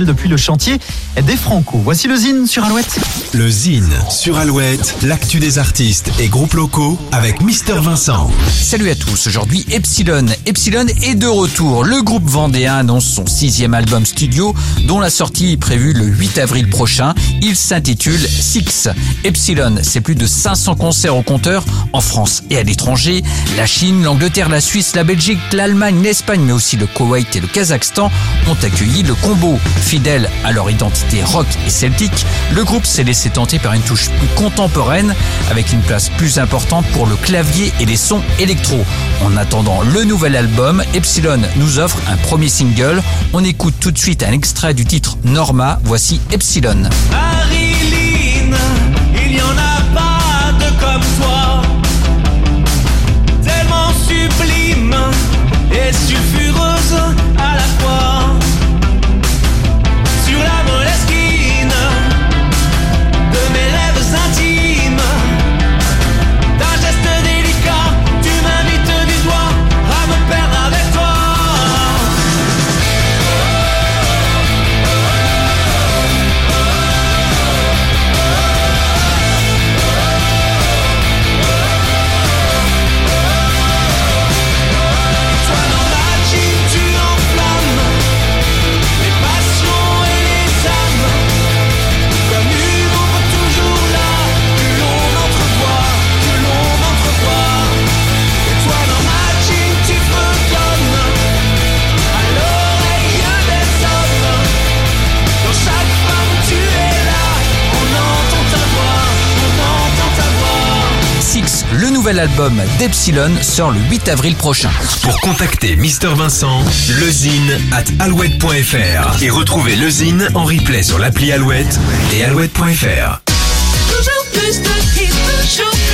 depuis le chantier des Franco. Voici le Zine sur Alouette. Le Zine sur Alouette, l'actu des artistes et groupes locaux avec Mister Vincent. Salut à tous, aujourd'hui Epsilon. Epsilon est de retour. Le groupe vendéen annonce son sixième album studio dont la sortie est prévue le 8 avril prochain. Il s'intitule Six. Epsilon, c'est plus de 500 concerts au compteur en France et à l'étranger. La Chine, l'Angleterre, la Suisse, la Belgique, l'Allemagne, l'Espagne mais aussi le Koweït et le Kazakhstan ont accueilli le combo. Fidèle à leur identité rock et celtique, le groupe s'est laissé tenter par une touche plus contemporaine avec une place plus importante pour le clavier et les sons électro. En attendant le nouvel album, Epsilon nous offre un premier single. On écoute tout de suite un extrait du titre Norma. Voici Epsilon. Marilyn, le nouvel album d'Epsilon sort le 8 avril prochain. Pour contacter Mister Vincent, lezine at alouette.fr et retrouver lezine en replay sur l'appli Alouette et alouette.fr. Toujours plus de hits, toujours.